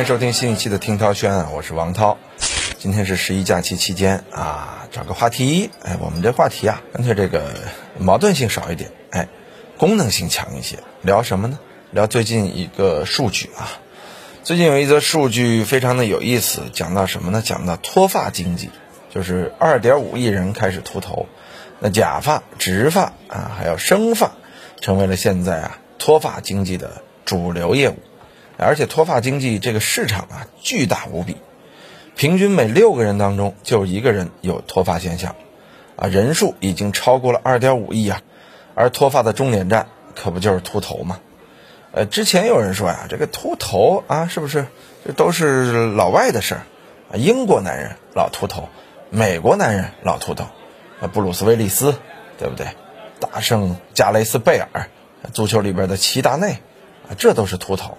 欢迎收听新一期的听涛轩啊，我是王涛。今天是十一假期期间啊，找个话题，哎，我们这话题啊，干脆这个矛盾性少一点，哎，功能性强一些。聊什么呢？聊最近一个数据啊，最近有一则数据非常的有意思，讲到什么呢？讲到脱发经济，就是二点五亿人开始秃头，那假发、植发啊，还有生发，成为了现在啊脱发经济的主流业务。而且脱发经济这个市场啊，巨大无比，平均每六个人当中就一个人有脱发现象，啊，人数已经超过了二点五亿啊，而脱发的终点站可不就是秃头吗？呃，之前有人说呀，这个秃头啊，是不是这都是老外的事儿？啊，英国男人老秃头，美国男人老秃头，啊，布鲁斯威利斯，对不对？大圣加雷斯贝尔，足球里边的齐达内，啊，这都是秃头。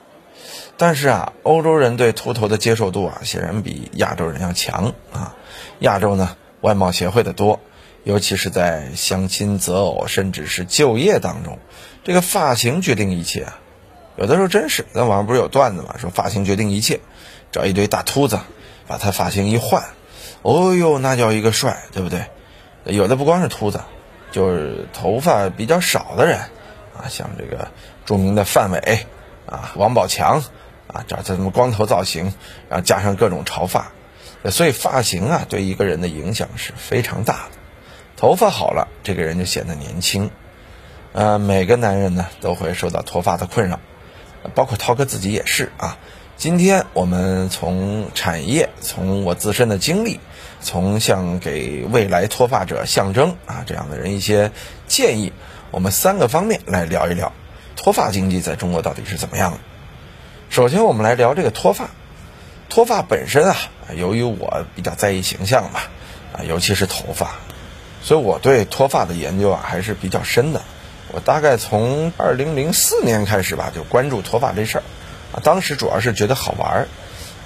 但是啊，欧洲人对秃头的接受度啊，显然比亚洲人要强啊。亚洲呢，外貌协会的多，尤其是在相亲择偶，甚至是就业当中，这个发型决定一切啊。有的时候真是，咱网上不是有段子嘛，说发型决定一切，找一堆大秃子，把他发型一换，哦呦，那叫一个帅，对不对？有的不光是秃子，就是头发比较少的人啊，像这个著名的范伟啊，王宝强。啊，找这什么光头造型，然后加上各种潮发，所以发型啊对一个人的影响是非常大的。头发好了，这个人就显得年轻。呃，每个男人呢都会受到脱发的困扰，包括涛哥自己也是啊。今天我们从产业，从我自身的经历，从像给未来脱发者象征啊这样的人一些建议，我们三个方面来聊一聊脱发经济在中国到底是怎么样的。首先，我们来聊这个脱发。脱发本身啊，由于我比较在意形象吧，啊，尤其是头发，所以我对脱发的研究啊还是比较深的。我大概从二零零四年开始吧，就关注脱发这事儿。啊，当时主要是觉得好玩儿。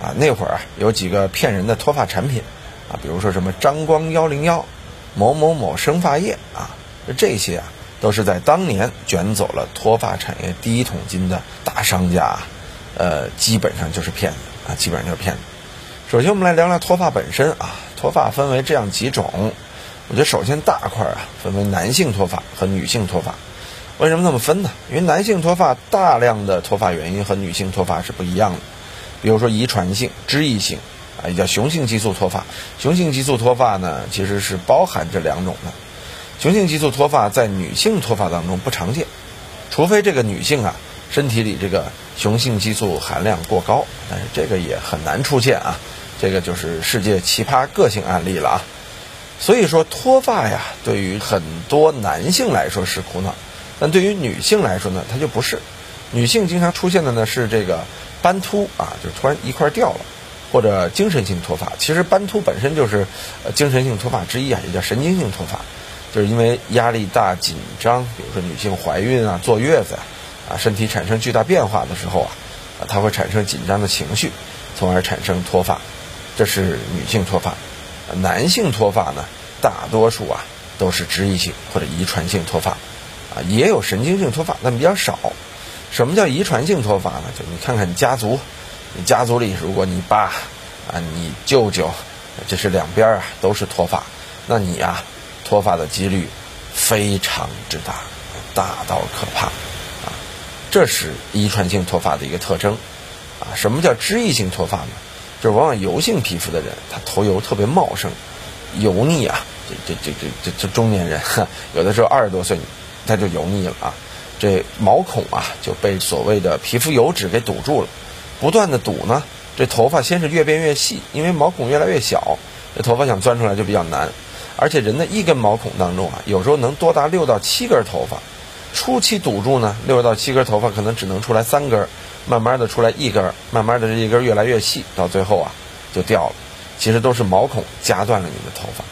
啊，那会儿啊，有几个骗人的脱发产品，啊，比如说什么张光幺零幺、某某某生发液啊，这些啊，都是在当年卷走了脱发产业第一桶金的大商家。呃，基本上就是骗子啊，基本上就是骗子。首先，我们来聊聊脱发本身啊。脱发分为这样几种，我觉得首先大块啊，分为男性脱发和女性脱发。为什么这么分呢？因为男性脱发大量的脱发原因和女性脱发是不一样的。比如说遗传性、脂溢性啊，也叫雄性激素脱发。雄性激素脱发呢，其实是包含这两种的。雄性激素脱发在女性脱发当中不常见，除非这个女性啊。身体里这个雄性激素含量过高，但是这个也很难出现啊，这个就是世界奇葩个性案例了啊。所以说脱发呀，对于很多男性来说是苦恼，但对于女性来说呢，它就不是。女性经常出现的呢是这个斑秃啊，就突然一块掉了，或者精神性脱发。其实斑秃本身就是呃精神性脱发之一啊，也叫神经性脱发，就是因为压力大、紧张，比如说女性怀孕啊、坐月子啊。啊，身体产生巨大变化的时候啊，啊，它会产生紧张的情绪，从而产生脱发，这是女性脱发。男性脱发呢，大多数啊都是脂溢性或者遗传性脱发，啊，也有神经性脱发，但比较少。什么叫遗传性脱发呢？就你看看你家族，你家族里如果你爸啊、你舅舅，这是两边啊都是脱发，那你呀脱发的几率非常之大，大到可怕。这是遗传性脱发的一个特征，啊，什么叫脂溢性脱发呢？就是往往油性皮肤的人，他头油特别茂盛，油腻啊，这这这这这这中年人，有的时候二十多岁他就油腻了啊，这毛孔啊就被所谓的皮肤油脂给堵住了，不断的堵呢，这头发先是越变越细，因为毛孔越来越小，这头发想钻出来就比较难，而且人的一根毛孔当中啊，有时候能多达六到七根头发。初期堵住呢，六到七根头发可能只能出来三根，慢慢的出来一根，慢慢的这一根越来越细，到最后啊就掉了。其实都是毛孔夹断了你的头发，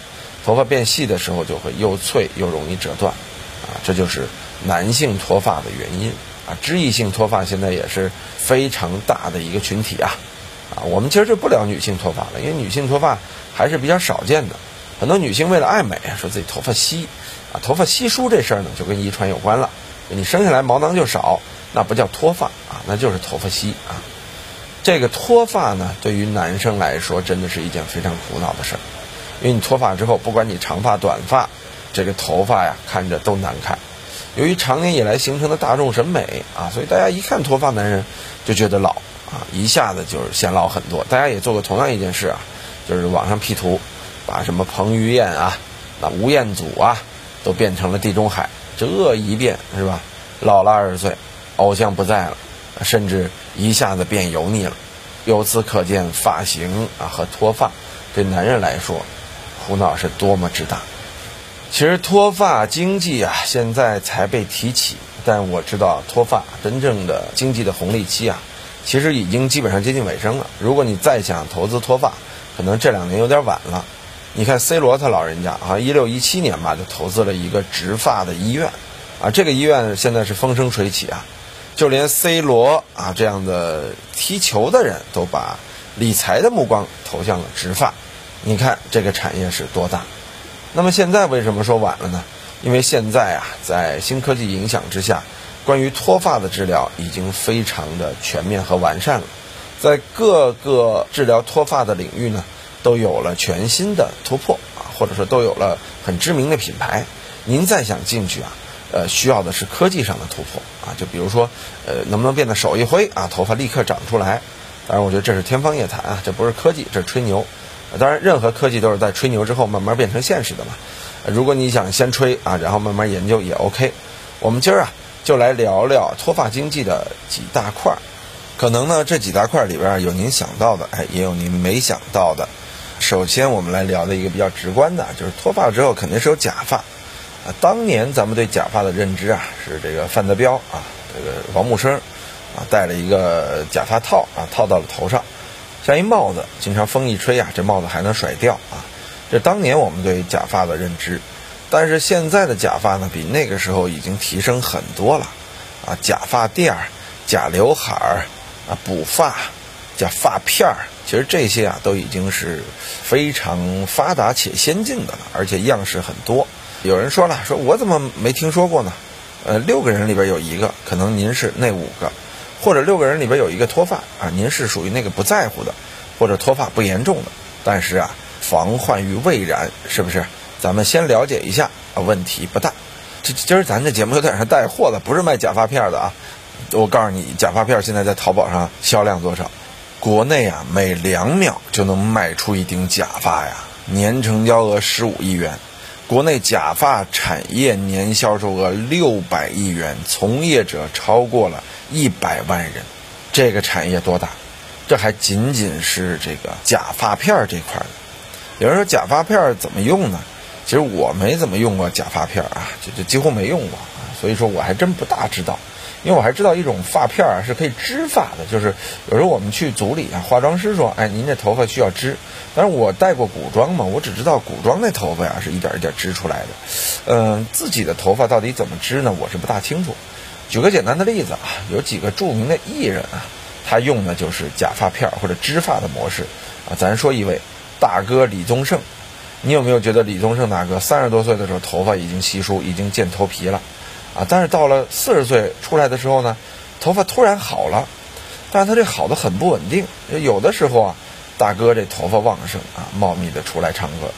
头发变细的时候就会又脆又容易折断，啊，这就是男性脱发的原因啊。脂溢性脱发现在也是非常大的一个群体啊，啊，我们其实就不聊女性脱发了，因为女性脱发还是比较少见的。很多女性为了爱美，说自己头发稀。啊，头发稀疏这事儿呢，就跟遗传有关了。你生下来毛囊就少，那不叫脱发啊，那就是头发稀啊。这个脱发呢，对于男生来说真的是一件非常苦恼的事儿，因为你脱发之后，不管你长发短发，这个头发呀看着都难看。由于长年以来形成的大众审美啊，所以大家一看脱发男人就觉得老啊，一下子就是显老很多。大家也做过同样一件事啊，就是网上 P 图，把什么彭于晏啊、那吴彦祖啊，都变成了地中海，这一变是吧？老了二十岁，偶像不在了，甚至一下子变油腻了。由此可见，发型啊和脱发对男人来说苦恼是多么之大。其实脱发经济啊，现在才被提起，但我知道脱发真正的经济的红利期啊，其实已经基本上接近尾声了。如果你再想投资脱发，可能这两年有点晚了。你看 C 罗他老人家啊，一六一七年吧就投资了一个植发的医院，啊，这个医院现在是风生水起啊，就连 C 罗啊这样的踢球的人都把理财的目光投向了植发，你看这个产业是多大。那么现在为什么说晚了呢？因为现在啊，在新科技影响之下，关于脱发的治疗已经非常的全面和完善了，在各个治疗脱发的领域呢，都有了全新的突破啊，或者说都有了很知名的品牌。您再想进去啊，呃，需要的是科技上的突破啊，就比如说，呃，能不能变得手一挥啊，头发立刻长出来？当然，我觉得这是天方夜谭啊，这不是科技，这是吹牛。当然，任何科技都是在吹牛之后慢慢变成现实的嘛。如果你想先吹啊，然后慢慢研究也 OK。我们今儿啊就来聊聊脱发经济的几大块儿。可能呢这几大块里边有您想到的，哎，也有您没想到的。首先我们来聊的一个比较直观的，就是脱发之后肯定是有假发。啊，当年咱们对假发的认知啊是这个范德彪啊，这个王木生啊戴了一个假发套啊套到了头上。像一帽子，经常风一吹啊，这帽子还能甩掉啊。这当年我们对假发的认知，但是现在的假发呢，比那个时候已经提升很多了啊。假发垫儿、假刘海儿啊、补发、发片儿，其实这些啊都已经是非常发达且先进的了，而且样式很多。有人说了，说我怎么没听说过呢？呃，六个人里边有一个，可能您是那五个。或者六个人里边有一个脱发啊，您是属于那个不在乎的，或者脱发不严重的，但是啊，防患于未然，是不是？咱们先了解一下啊，问题不大。这今儿咱这节目有点像带货的，不是卖假发片的啊。我告诉你，假发片现在在淘宝上销量多少？国内啊，每两秒就能卖出一顶假发呀，年成交额十五亿元。国内假发产业年销售额六百亿元，从业者超过了一百万人，这个产业多大？这还仅仅是这个假发片这块的。有人说假发片怎么用呢？其实我没怎么用过假发片啊，就就几乎没用过，所以说我还真不大知道。因为我还知道一种发片啊是可以织发的，就是有时候我们去组里啊，化妆师说，哎，您这头发需要织。但是我戴过古装嘛，我只知道古装那头发呀是一点一点织出来的，嗯，自己的头发到底怎么织呢？我是不大清楚。举个简单的例子啊，有几个著名的艺人啊，他用的就是假发片或者织发的模式啊。咱说一位大哥李宗盛，你有没有觉得李宗盛大哥三十多岁的时候头发已经稀疏，已经见头皮了？啊，但是到了四十岁出来的时候呢，头发突然好了，但是他这好的很不稳定。有的时候啊，大哥这头发旺盛啊，茂密的出来唱歌，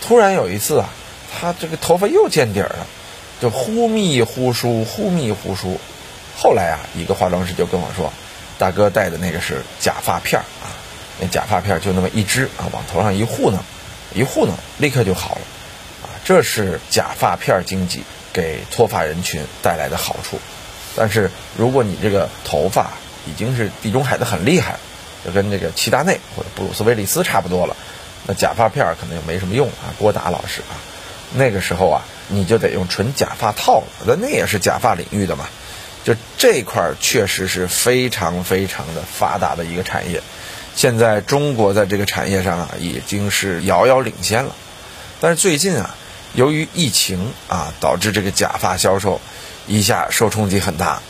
突然有一次啊，他这个头发又见底儿了，就忽密忽疏，忽密忽疏。后来啊，一个化妆师就跟我说，大哥戴的那个是假发片儿啊，那假发片儿就那么一支啊，往头上一糊弄，一糊弄，立刻就好了。啊，这是假发片儿经济。给脱发人群带来的好处，但是如果你这个头发已经是地中海的很厉害，就跟这个齐达内或者布鲁斯威利斯差不多了，那假发片可能就没什么用啊。郭达老师啊，那个时候啊，你就得用纯假发套了，那那也是假发领域的嘛。就这块确实是非常非常的发达的一个产业，现在中国在这个产业上啊已经是遥遥领先了，但是最近啊。由于疫情啊，导致这个假发销售一下受冲击很大，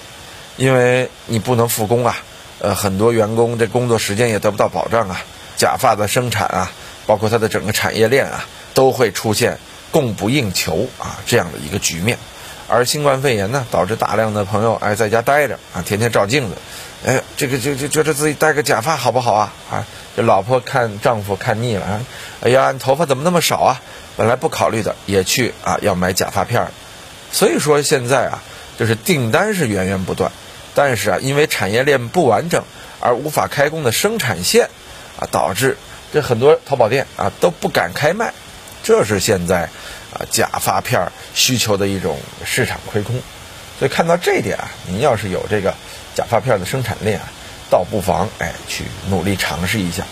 因为你不能复工啊，呃，很多员工这工作时间也得不到保障啊，假发的生产啊，包括它的整个产业链啊，都会出现供不应求啊这样的一个局面。而新冠肺炎呢，导致大量的朋友哎在家待着啊，天天照镜子，哎，这个就就觉得自己戴个假发好不好啊？啊，这老婆看丈夫看腻了啊，哎呀，你头发怎么那么少啊？本来不考虑的，也去啊要买假发片所以说现在啊，就是订单是源源不断，但是啊，因为产业链不完整而无法开工的生产线啊，导致这很多淘宝店啊都不敢开卖，这是现在啊假发片需求的一种市场亏空。所以看到这一点啊，您要是有这个假发片的生产链啊，倒不妨哎去努力尝试一下。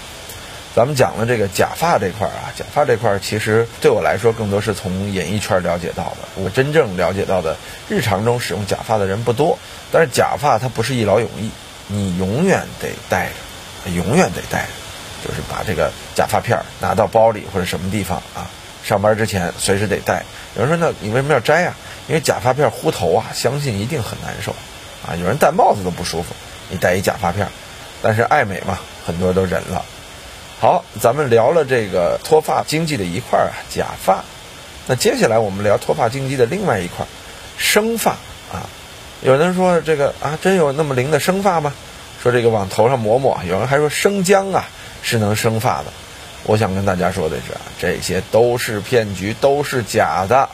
咱们讲了这个假发这块儿啊，假发这块儿其实对我来说更多是从演艺圈了解到的。我真正了解到的，日常中使用假发的人不多。但是假发它不是一劳永逸，你永远得戴着，永远得戴着，就是把这个假发片拿到包里或者什么地方啊，上班之前随时得戴。有人说，那你为什么要摘呀？因为假发片糊头啊，相信一定很难受啊。有人戴帽子都不舒服，你戴一假发片，但是爱美嘛，很多都忍了。好，咱们聊了这个脱发经济的一块啊，假发。那接下来我们聊脱发经济的另外一块，生发啊。有人说这个啊，真有那么灵的生发吗？说这个往头上抹抹。有人还说生姜啊是能生发的。我想跟大家说的是啊，这些都是骗局，都是假的。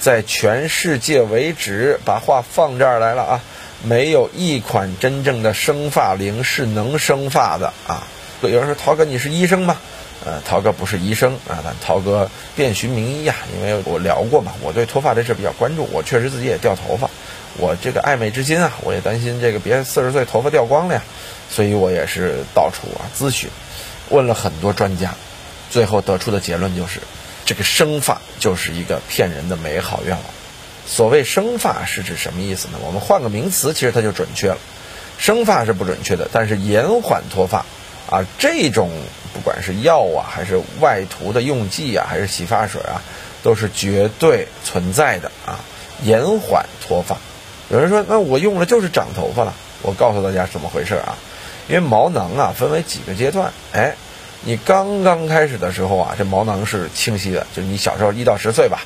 在全世界为止，把话放这儿来了啊，没有一款真正的生发灵是能生发的啊。有人说涛哥你是医生吗？呃，涛哥不是医生啊，但涛哥遍寻名医呀，因为我聊过嘛，我对脱发这事比较关注，我确实自己也掉头发，我这个爱美之心啊，我也担心这个别四十岁头发掉光了呀，所以我也是到处啊咨询，问了很多专家，最后得出的结论就是，这个生发就是一个骗人的美好愿望。所谓生发是指什么意思呢？我们换个名词，其实它就准确了。生发是不准确的，但是延缓脱发。啊，这种不管是药啊，还是外涂的用剂啊，还是洗发水啊，都是绝对存在的啊，延缓脱发。有人说，那我用了就是长头发了。我告诉大家怎么回事啊？因为毛囊啊分为几个阶段，哎，你刚刚开始的时候啊，这毛囊是清晰的，就你小时候一到十岁吧，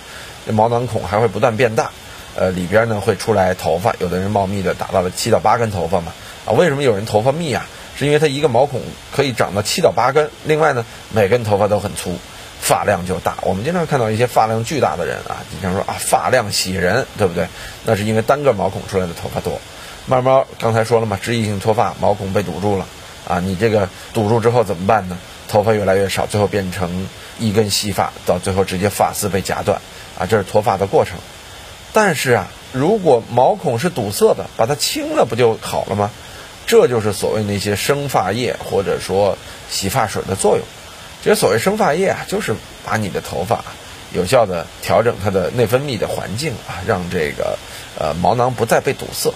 这毛囊孔还会不断变大，呃，里边呢会出来头发，有的人茂密的达到了七到八根头发嘛。啊，为什么有人头发密啊？是因为它一个毛孔可以长到七到八根，另外呢，每根头发都很粗，发量就大。我们经常看到一些发量巨大的人啊，经常说啊发量喜人，对不对？那是因为单个毛孔出来的头发多。慢慢刚才说了嘛，脂溢性脱发，毛孔被堵住了啊，你这个堵住之后怎么办呢？头发越来越少，最后变成一根细发，到最后直接发丝被夹断啊，这是脱发的过程。但是啊，如果毛孔是堵塞的，把它清了不就好了吗？这就是所谓那些生发液或者说洗发水的作用。这些所谓生发液啊，就是把你的头发有效的调整它的内分泌的环境啊，让这个呃毛囊不再被堵塞。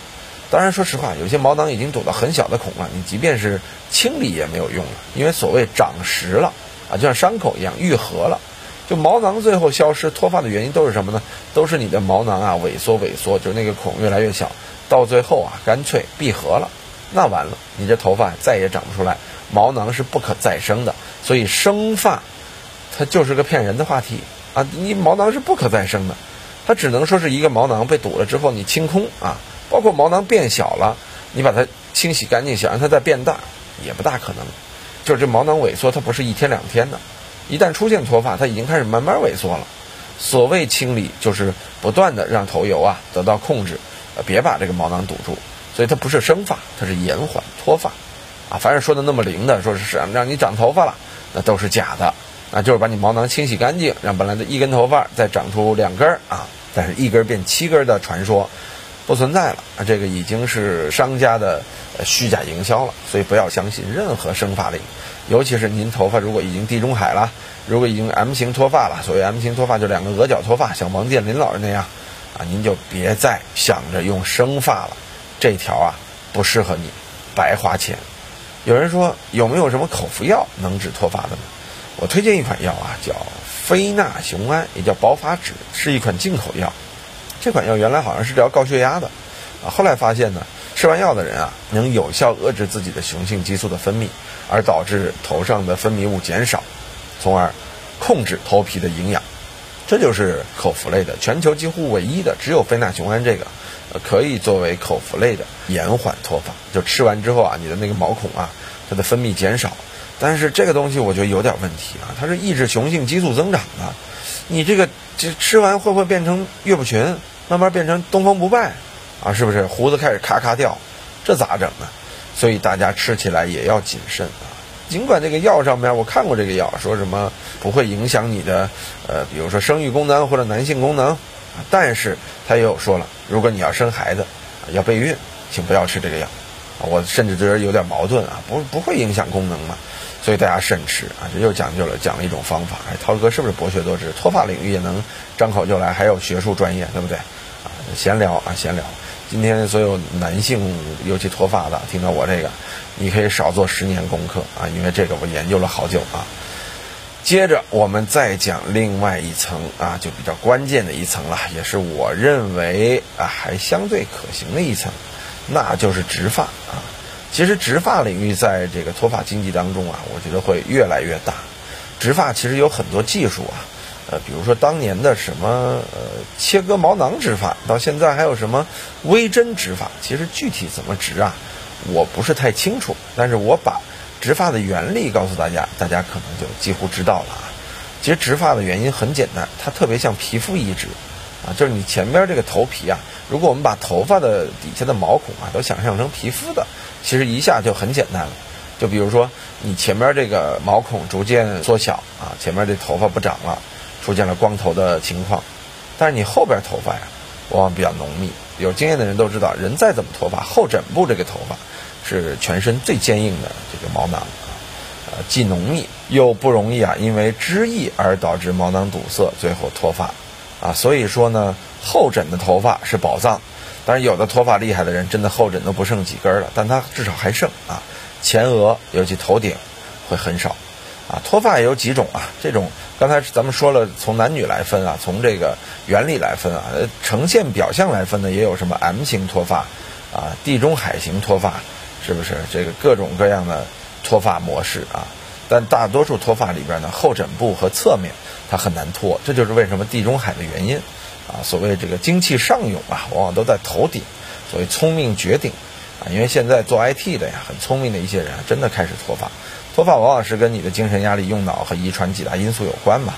当然，说实话，有些毛囊已经堵到很小的孔了，你即便是清理也没有用了，因为所谓长实了啊，就像伤口一样愈合了。就毛囊最后消失脱发的原因都是什么呢？都是你的毛囊啊萎缩萎缩，就那个孔越来越小，到最后啊干脆闭合了。那完了，你这头发再也长不出来，毛囊是不可再生的，所以生发，它就是个骗人的话题啊！你毛囊是不可再生的，它只能说是一个毛囊被堵了之后你清空啊，包括毛囊变小了，你把它清洗干净，想让它再变大也不大可能。就是这毛囊萎缩，它不是一天两天的，一旦出现脱发，它已经开始慢慢萎缩了。所谓清理，就是不断的让头油啊得到控制，呃，别把这个毛囊堵住。所以它不是生发，它是延缓脱发，啊，凡是说的那么灵的，说是让让你长头发了，那都是假的，那就是把你毛囊清洗干净，让本来的一根头发再长出两根儿啊，但是一根变七根的传说不存在了，啊，这个已经是商家的虚假营销了，所以不要相信任何生发灵，尤其是您头发如果已经地中海了，如果已经 M 型脱发了，所谓 M 型脱发就两个额角脱发，像王健林老师那样，啊，您就别再想着用生发了。这条啊不适合你，白花钱。有人说有没有什么口服药能治脱发的呢？我推荐一款药啊，叫非那雄胺，也叫保发脂，是一款进口药。这款药原来好像是治疗高血压的，啊，后来发现呢，吃完药的人啊，能有效遏制自己的雄性激素的分泌，而导致头上的分泌物减少，从而控制头皮的营养。这就是口服类的，全球几乎唯一的，只有非那雄胺这个，可以作为口服类的延缓脱发。就吃完之后啊，你的那个毛孔啊，它的分泌减少。但是这个东西我觉得有点问题啊，它是抑制雄性激素增长的。你这个这吃完会不会变成岳不群，慢慢变成东方不败啊？是不是胡子开始咔咔掉？这咋整呢？所以大家吃起来也要谨慎啊。尽管这个药上面我看过这个药，说什么不会影响你的呃，比如说生育功能或者男性功能，但是他也有说了，如果你要生孩子，要备孕，请不要吃这个药。我甚至觉得有点矛盾啊，不不会影响功能嘛。所以大家慎吃啊！这又讲究了，讲了一种方法。哎，涛哥是不是博学多知？脱发领域也能张口就来，还有学术专业，对不对？啊，闲聊啊，闲聊。今天所有男性，尤其脱发的，听到我这个，你可以少做十年功课啊，因为这个我研究了好久啊。接着我们再讲另外一层啊，就比较关键的一层了，也是我认为啊还相对可行的一层，那就是植发啊。其实植发领域在这个脱发经济当中啊，我觉得会越来越大。植发其实有很多技术啊，呃，比如说当年的什么呃切割毛囊植发，到现在还有什么微针植发。其实具体怎么植啊，我不是太清楚。但是我把植发的原理告诉大家，大家可能就几乎知道了啊。其实植发的原因很简单，它特别像皮肤移植啊，就是你前边这个头皮啊，如果我们把头发的底下的毛孔啊都想象成皮肤的。其实一下就很简单了，就比如说你前面这个毛孔逐渐缩小啊，前面这头发不长了，出现了光头的情况。但是你后边头发呀，往往比较浓密。有经验的人都知道，人再怎么脱发，后枕部这个头发是全身最坚硬的这个毛囊啊，呃，既浓密又不容易啊，因为脂溢而导致毛囊堵塞，最后脱发啊。所以说呢，后枕的头发是宝藏。但是有的脱发厉害的人，真的后枕都不剩几根了，但他至少还剩啊。前额尤其头顶会很少啊。脱发也有几种啊，这种刚才咱们说了，从男女来分啊，从这个原理来分啊，呈现表象来分呢，也有什么 M 型脱发啊，地中海型脱发，是不是？这个各种各样的脱发模式啊。但大多数脱发里边呢，后枕部和侧面它很难脱，这就是为什么地中海的原因。啊，所谓这个精气上涌啊，往往都在头顶，所谓聪明绝顶啊。因为现在做 IT 的呀，很聪明的一些人真的开始脱发，脱发往往是跟你的精神压力、用脑和遗传几大因素有关嘛。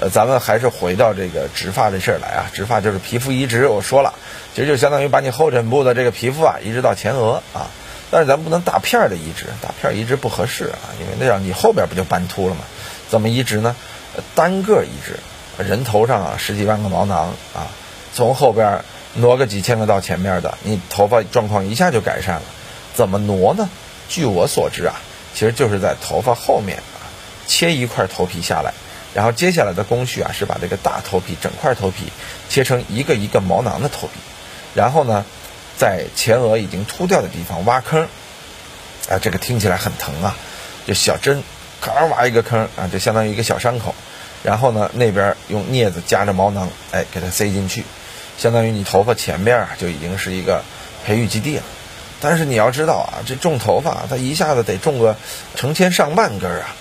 呃，咱们还是回到这个植发这事儿来啊。植发就是皮肤移植，我说了，其实就相当于把你后枕部的这个皮肤啊移植到前额啊。但是咱不能大片儿的移植，大片儿移植不合适啊，因为那样你后边不就斑秃了吗？怎么移植呢？单个移植。人头上啊十几万个毛囊啊，从后边挪个几千个到前面的，你头发状况一下就改善了。怎么挪呢？据我所知啊，其实就是在头发后面啊切一块头皮下来，然后接下来的工序啊是把这个大头皮整块头皮切成一个一个毛囊的头皮，然后呢在前额已经秃掉的地方挖坑，啊这个听起来很疼啊，就小针咔挖一个坑啊，就相当于一个小伤口。然后呢，那边用镊子夹着毛囊，哎，给它塞进去，相当于你头发前边啊就已经是一个培育基地了。但是你要知道啊，这种头发它一下子得种个成千上万根，啊，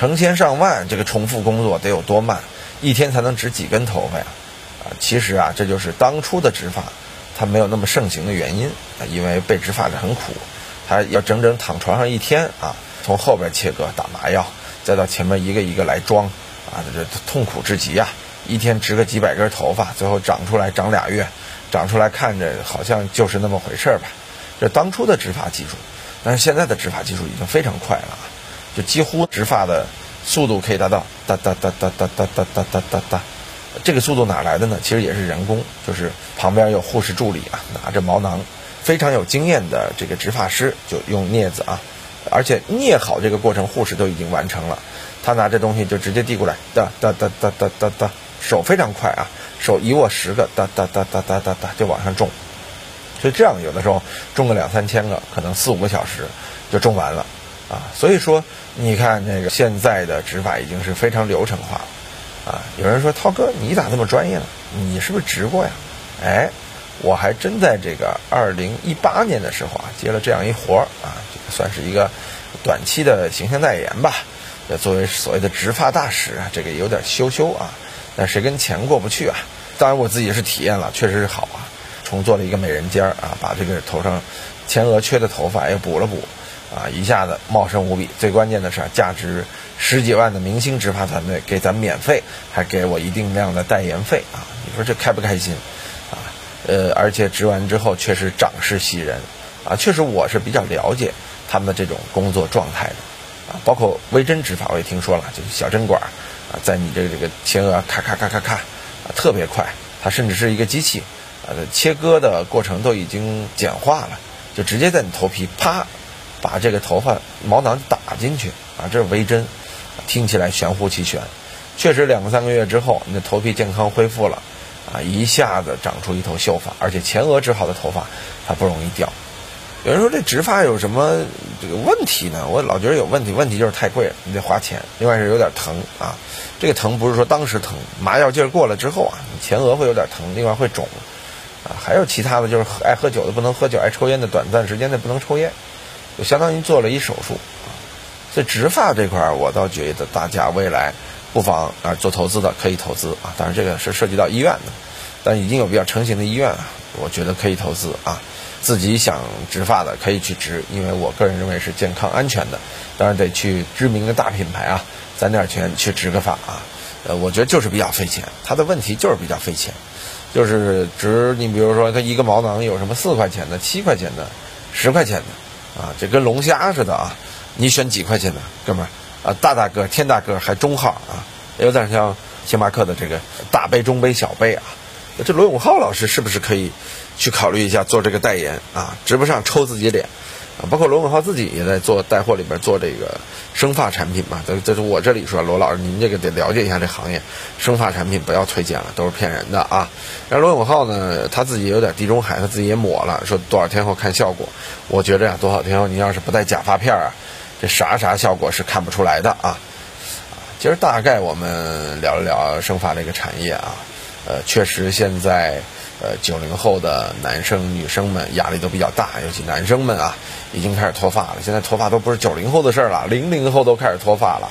成千上万，这个重复工作得有多慢？一天才能植几根头发呀？啊，其实啊，这就是当初的植发它没有那么盛行的原因，因为被植发的很苦，它要整整躺床上一天啊，从后边切割打麻药，再到前面一个一个来装。啊，这痛苦至极啊！一天植个几百根头发，最后长出来长俩月，长出来看着好像就是那么回事儿吧。这当初的植发技术，但是现在的植发技术已经非常快了啊！就几乎植发的速度可以达到哒哒哒哒哒哒哒哒哒哒哒。这个速度哪来的呢？其实也是人工，就是旁边有护士助理啊，拿着毛囊，非常有经验的这个植发师就用镊子啊，而且镊好这个过程，护士都已经完成了。他拿着东西就直接递过来，哒哒哒哒哒哒哒，手非常快啊，手一握十个，哒哒哒哒哒哒哒就往上种，所以这样有的时候种个两三千个，可能四五个小时就种完了啊。所以说，你看那个现在的植发已经是非常流程化了啊。有人说涛哥你咋这么专业呢？你是不是植过呀？哎，我还真在这个二零一八年的时候啊接了这样一活儿啊，这个算是一个短期的形象代言吧。作为所谓的植发大使啊，这个有点羞羞啊，但谁跟钱过不去啊？当然我自己是体验了，确实是好啊，重做了一个美人尖儿啊，把这个头上前额缺的头发也补了补，啊，一下子茂盛无比。最关键的是，价值十几万的明星植发团队给咱免费，还给我一定量的代言费啊！你说这开不开心？啊，呃，而且植完之后确实长势喜人，啊，确实我是比较了解他们的这种工作状态的。啊，包括微针植发，我也听说了，就是小针管啊，在你这这个前额咔咔咔咔咔，啊，特别快，它甚至是一个机器，呃，切割的过程都已经简化了，就直接在你头皮啪，把这个头发毛囊打进去，啊，这是微针，听起来玄乎其玄，确实两个三个月之后，你的头皮健康恢复了，啊，一下子长出一头秀发，而且前额植好的头发它不容易掉。有人说这植发有什么这个问题呢？我老觉得有问题，问题就是太贵了，你得花钱。另外是有点疼啊，这个疼不是说当时疼，麻药劲儿过了之后啊，你前额会有点疼，另外会肿，啊，还有其他的就是爱喝酒的不能喝酒，爱抽烟的短暂时间内不能抽烟，就相当于做了一手术啊。所以植发这块儿，我倒觉得大家未来不妨啊做投资的可以投资啊，当然这个是涉及到医院的，但已经有比较成型的医院啊，我觉得可以投资啊。自己想植发的可以去植，因为我个人认为是健康安全的。当然得去知名的大品牌啊，攒点钱去植个发啊。呃，我觉得就是比较费钱，它的问题就是比较费钱，就是植你比如说它一个毛囊有什么四块钱的、七块钱的、十块钱的啊，这跟龙虾似的啊。你选几块钱的，哥们儿啊，大大个、天大个还中号啊，有点像星巴克的这个大杯、中杯、小杯啊。这罗永浩老师是不是可以去考虑一下做这个代言啊？直播上抽自己脸包括罗永浩自己也在做带货里边做这个生发产品嘛。这这是我这里说，罗老师您这个得了解一下这行业，生发产品不要推荐了，都是骗人的啊。然后罗永浩呢，他自己有点地中海，他自己也抹了，说多少天后看效果。我觉着呀，多少天后你要是不戴假发片啊，这啥啥效果是看不出来的啊。今儿大概我们聊一聊生发这个产业啊。呃，确实，现在呃九零后的男生女生们压力都比较大，尤其男生们啊，已经开始脱发了。现在脱发都不是九零后的事儿了，零零后都开始脱发了。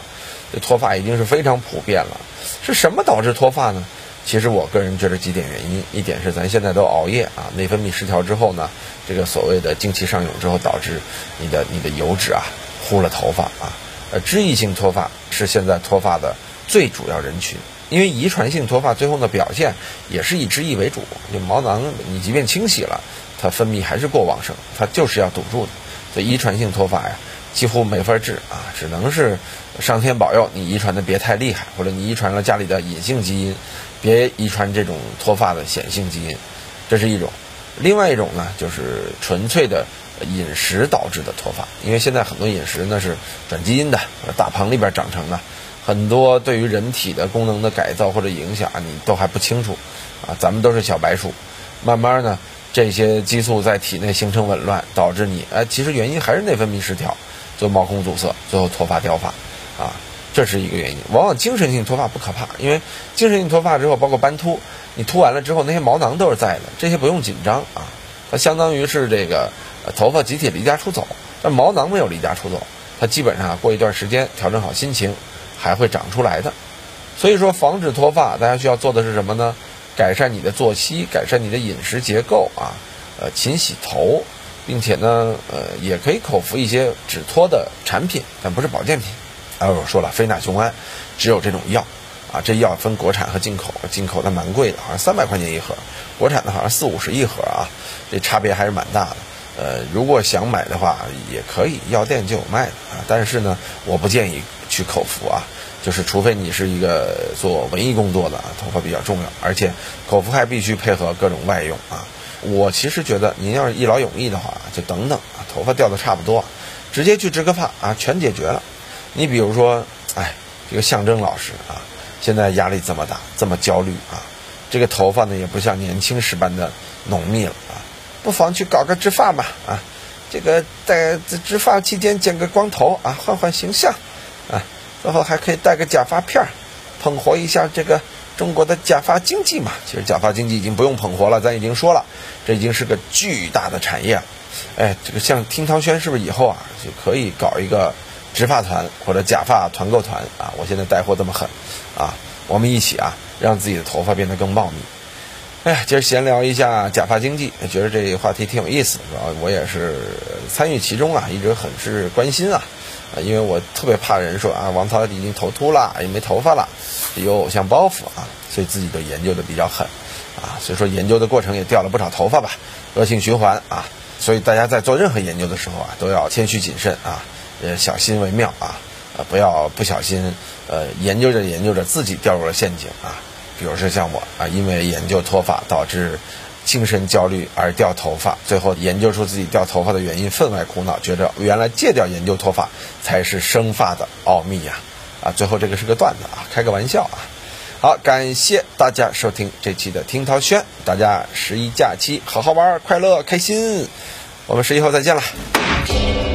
这脱发已经是非常普遍了。是什么导致脱发呢？其实我个人觉得几点原因：一点是咱现在都熬夜啊，内分泌失调之后呢，这个所谓的精气上涌之后，导致你的你的油脂啊糊了头发啊。呃，脂溢性脱发是现在脱发的最主要人群。因为遗传性脱发最后的表现也是以脂溢为主，就毛囊你即便清洗了，它分泌还是过旺盛，它就是要堵住的。所以遗传性脱发呀，几乎没法治啊，只能是上天保佑你遗传的别太厉害，或者你遗传了家里的隐性基因，别遗传这种脱发的显性基因，这是一种。另外一种呢，就是纯粹的饮食导致的脱发，因为现在很多饮食呢是转基因的，大棚里边长成的。很多对于人体的功能的改造或者影响，你都还不清楚，啊，咱们都是小白鼠，慢慢呢，这些激素在体内形成紊乱，导致你，哎，其实原因还是内分泌失调，就毛孔阻塞，最后脱发掉发，啊，这是一个原因。往往精神性脱发不可怕，因为精神性脱发之后，包括斑秃，你秃完了之后，那些毛囊都是在的，这些不用紧张啊，它相当于是这个头发集体离家出走，但毛囊没有离家出走，它基本上过一段时间调整好心情。还会长出来的，所以说防止脱发，大家需要做的是什么呢？改善你的作息，改善你的饮食结构啊，呃，勤洗头，并且呢，呃，也可以口服一些止脱的产品，但不是保健品。哎，我说了，非那雄胺只有这种药啊，这药分国产和进口，进口的蛮贵的，好像三百块钱一盒，国产的好像四五十一盒啊，这差别还是蛮大的。呃，如果想买的话，也可以，药店就有卖的啊。但是呢，我不建议去口服啊，就是除非你是一个做文艺工作的啊，头发比较重要，而且口服还必须配合各种外用啊。我其实觉得，您要是一劳永逸的话，就等等啊，头发掉的差不多，直接去植个发啊，全解决了。你比如说，哎，这个象征老师啊，现在压力这么大，这么焦虑啊，这个头发呢也不像年轻时般的浓密了啊。不妨去搞个植发嘛啊，这个在植发期间剪个光头啊，换换形象，最后还可以戴个假发片儿，捧活一下这个中国的假发经济嘛。其实假发经济已经不用捧活了，咱已经说了，这已经是个巨大的产业。哎，这个像听涛轩是不是以后啊就可以搞一个植发团或者假发团购团啊？我现在带货这么狠啊，我们一起啊让自己的头发变得更茂密。哎呀，今儿闲聊一下假发经济，觉得这个话题挺有意思，主要我也是参与其中啊，一直很是关心啊。啊，因为我特别怕人说啊，王涛已经头秃了，也没头发了，有偶像包袱啊，所以自己都研究的比较狠啊，所以说研究的过程也掉了不少头发吧，恶性循环啊，所以大家在做任何研究的时候啊，都要谦虚谨慎啊，呃，小心为妙啊，啊，不要不小心呃研究着研究着自己掉入了陷阱啊，比如说像我啊，因为研究脱发导致。精神焦虑而掉头发，最后研究出自己掉头发的原因，分外苦恼，觉着原来戒掉研究脱发才是生发的奥秘呀！啊，最后这个是个段子啊，开个玩笑啊。好，感谢大家收听这期的听涛轩，大家十一假期好好玩，快乐开心，我们十一号再见了。